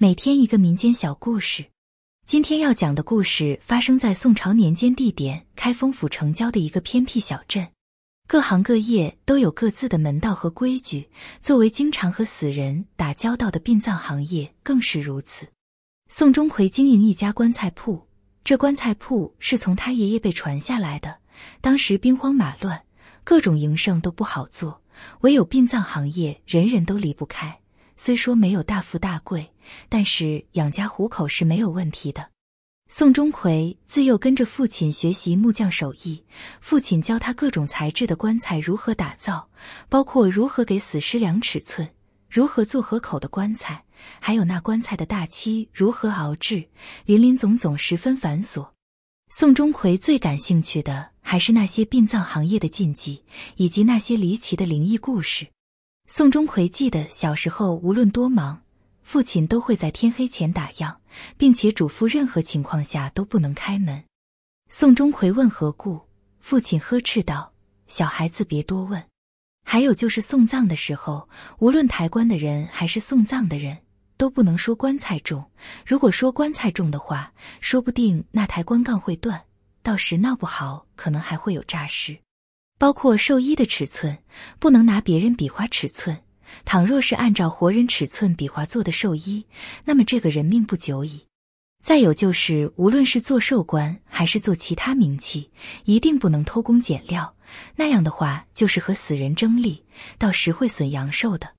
每天一个民间小故事。今天要讲的故事发生在宋朝年间，地点开封府城郊的一个偏僻小镇。各行各业都有各自的门道和规矩，作为经常和死人打交道的殡葬行业更是如此。宋钟馗经营一家棺材铺，这棺材铺是从他爷爷辈传下来的。当时兵荒马乱，各种营生都不好做，唯有殡葬行业人人都离不开。虽说没有大富大贵，但是养家糊口是没有问题的。宋钟馗自幼跟着父亲学习木匠手艺，父亲教他各种材质的棺材如何打造，包括如何给死尸量尺寸，如何做合口的棺材，还有那棺材的大漆如何熬制，林林总总十分繁琐。宋钟馗最感兴趣的还是那些殡葬行业的禁忌，以及那些离奇的灵异故事。宋钟馗记得小时候，无论多忙，父亲都会在天黑前打烊，并且嘱咐任何情况下都不能开门。宋钟馗问何故，父亲呵斥道：“小孩子别多问。”还有就是送葬的时候，无论抬棺的人还是送葬的人，都不能说棺材重。如果说棺材重的话，说不定那抬棺杠会断，到时闹不好，可能还会有诈尸。包括寿衣的尺寸，不能拿别人比划尺寸。倘若是按照活人尺寸比划做的寿衣，那么这个人命不久矣。再有就是，无论是做寿官还是做其他名器，一定不能偷工减料。那样的话，就是和死人争利，到时会损阳寿的。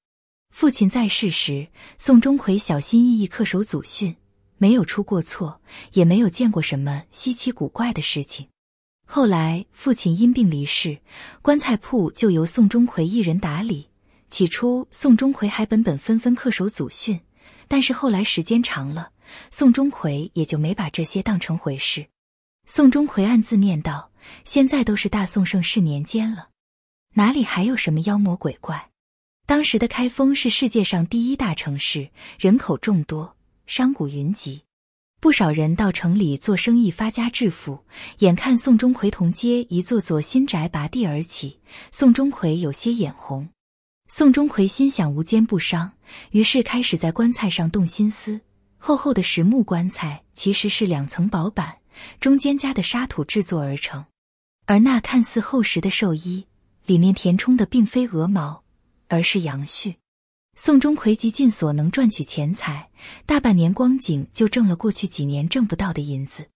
父亲在世时，宋钟馗小心翼翼恪守祖训，没有出过错，也没有见过什么稀奇古怪的事情。后来父亲因病离世，棺材铺就由宋钟馗一人打理。起初宋钟馗还本本分分恪守祖训，但是后来时间长了，宋钟馗也就没把这些当成回事。宋钟馗暗自念道：“现在都是大宋盛世年间了，哪里还有什么妖魔鬼怪？”当时的开封是世界上第一大城市，人口众多，商贾云集。不少人到城里做生意发家致富，眼看宋钟馗同街一座座新宅拔地而起，宋钟馗有些眼红。宋钟馗心想无奸不商，于是开始在棺材上动心思。厚厚的实木棺材其实是两层薄板，中间加的沙土制作而成，而那看似厚实的寿衣，里面填充的并非鹅毛，而是阳絮。宋钟馗极尽所能赚取钱财，大半年光景就挣了过去几年挣不到的银子。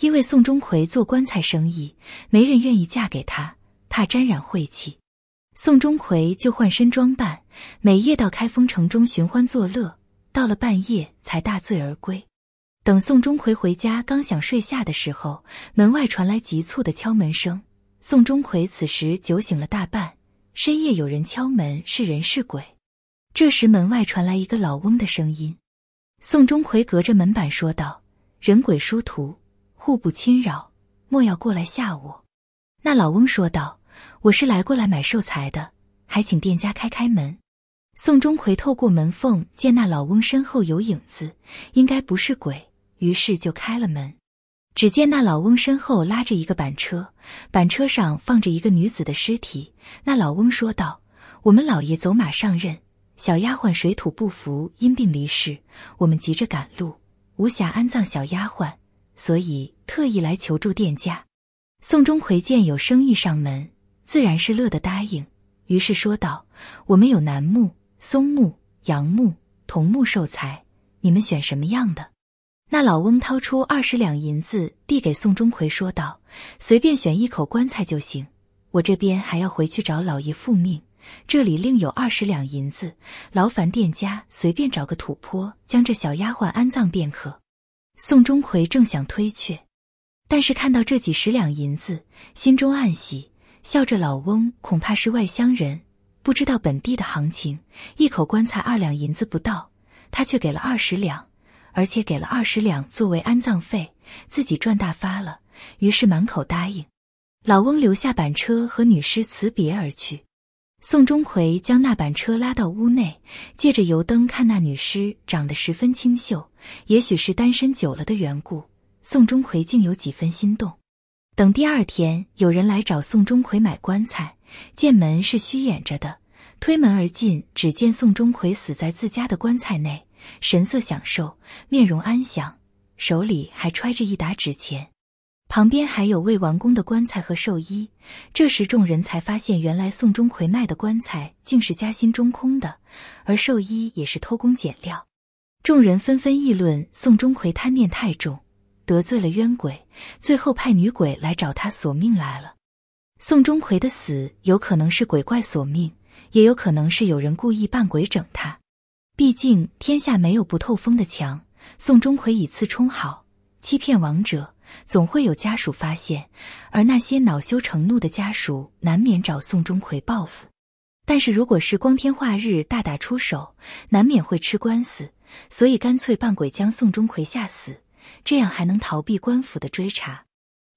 因为宋钟馗做棺材生意，没人愿意嫁给他，怕沾染晦气。宋钟馗就换身装扮，每夜到开封城中寻欢作乐，到了半夜才大醉而归。等宋钟馗回家，刚想睡下的时候，门外传来急促的敲门声。宋钟馗此时酒醒了大半，深夜有人敲门，是人是鬼？这时，门外传来一个老翁的声音。宋钟馗隔着门板说道：“人鬼殊途，互不侵扰，莫要过来吓我。”那老翁说道：“我是来过来买寿材的，还请店家开开门。”宋钟馗透过门缝见那老翁身后有影子，应该不是鬼，于是就开了门。只见那老翁身后拉着一个板车，板车上放着一个女子的尸体。那老翁说道：“我们老爷走马上任。”小丫鬟水土不服，因病离世，我们急着赶路，无暇安葬小丫鬟，所以特意来求助店家。宋钟馗见有生意上门，自然是乐得答应，于是说道：“我们有楠木、松木、杨木、桐木寿材，你们选什么样的？”那老翁掏出二十两银子递给宋钟馗，说道：“随便选一口棺材就行，我这边还要回去找老爷复命。”这里另有二十两银子，劳烦店家随便找个土坡，将这小丫鬟安葬便可。宋钟馗正想推却，但是看到这几十两银子，心中暗喜，笑着老翁恐怕是外乡人，不知道本地的行情。一口棺材二两银子不到，他却给了二十两，而且给了二十两作为安葬费，自己赚大发了。于是满口答应。老翁留下板车和女尸辞别而去。宋钟馗将那板车拉到屋内，借着油灯看那女尸，长得十分清秀。也许是单身久了的缘故，宋钟馗竟有几分心动。等第二天，有人来找宋钟馗买棺材，见门是虚掩着的，推门而进，只见宋钟馗死在自家的棺材内，神色享受，面容安详，手里还揣着一沓纸钱。旁边还有未完工的棺材和寿衣。这时众人才发现，原来宋钟馗卖的棺材竟是夹心中空的，而寿衣也是偷工减料。众人纷纷议论宋钟馗贪念太重，得罪了冤鬼，最后派女鬼来找他索命来了。宋钟馗的死有可能是鬼怪索命，也有可能是有人故意扮鬼整他。毕竟天下没有不透风的墙，宋钟馗以次充好，欺骗亡者。总会有家属发现，而那些恼羞成怒的家属难免找宋钟馗报复。但是如果是光天化日大打出手，难免会吃官司，所以干脆扮鬼将宋钟馗吓死，这样还能逃避官府的追查。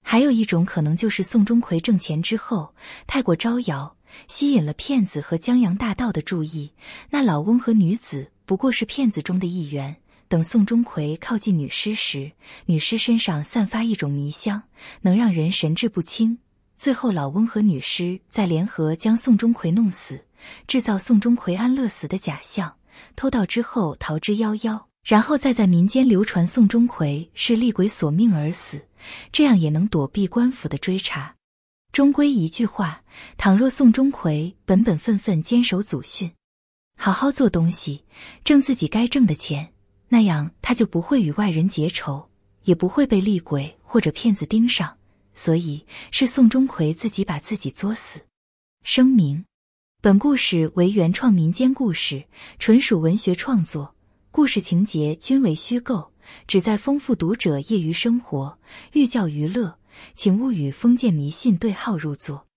还有一种可能就是宋钟馗挣钱之后太过招摇，吸引了骗子和江洋大盗的注意，那老翁和女子不过是骗子中的一员。等宋钟馗靠近女尸时，女尸身上散发一种迷香，能让人神志不清。最后，老翁和女尸再联合将宋钟馗弄死，制造宋钟馗安乐死的假象，偷盗之后逃之夭夭，然后再在民间流传宋钟馗是厉鬼索命而死，这样也能躲避官府的追查。终归一句话，倘若宋钟馗本本分分坚守祖训，好好做东西，挣自己该挣的钱。那样他就不会与外人结仇，也不会被厉鬼或者骗子盯上。所以是宋钟馗自己把自己作死。声明：本故事为原创民间故事，纯属文学创作，故事情节均为虚构，旨在丰富读者业余生活，寓教于乐，请勿与封建迷信对号入座。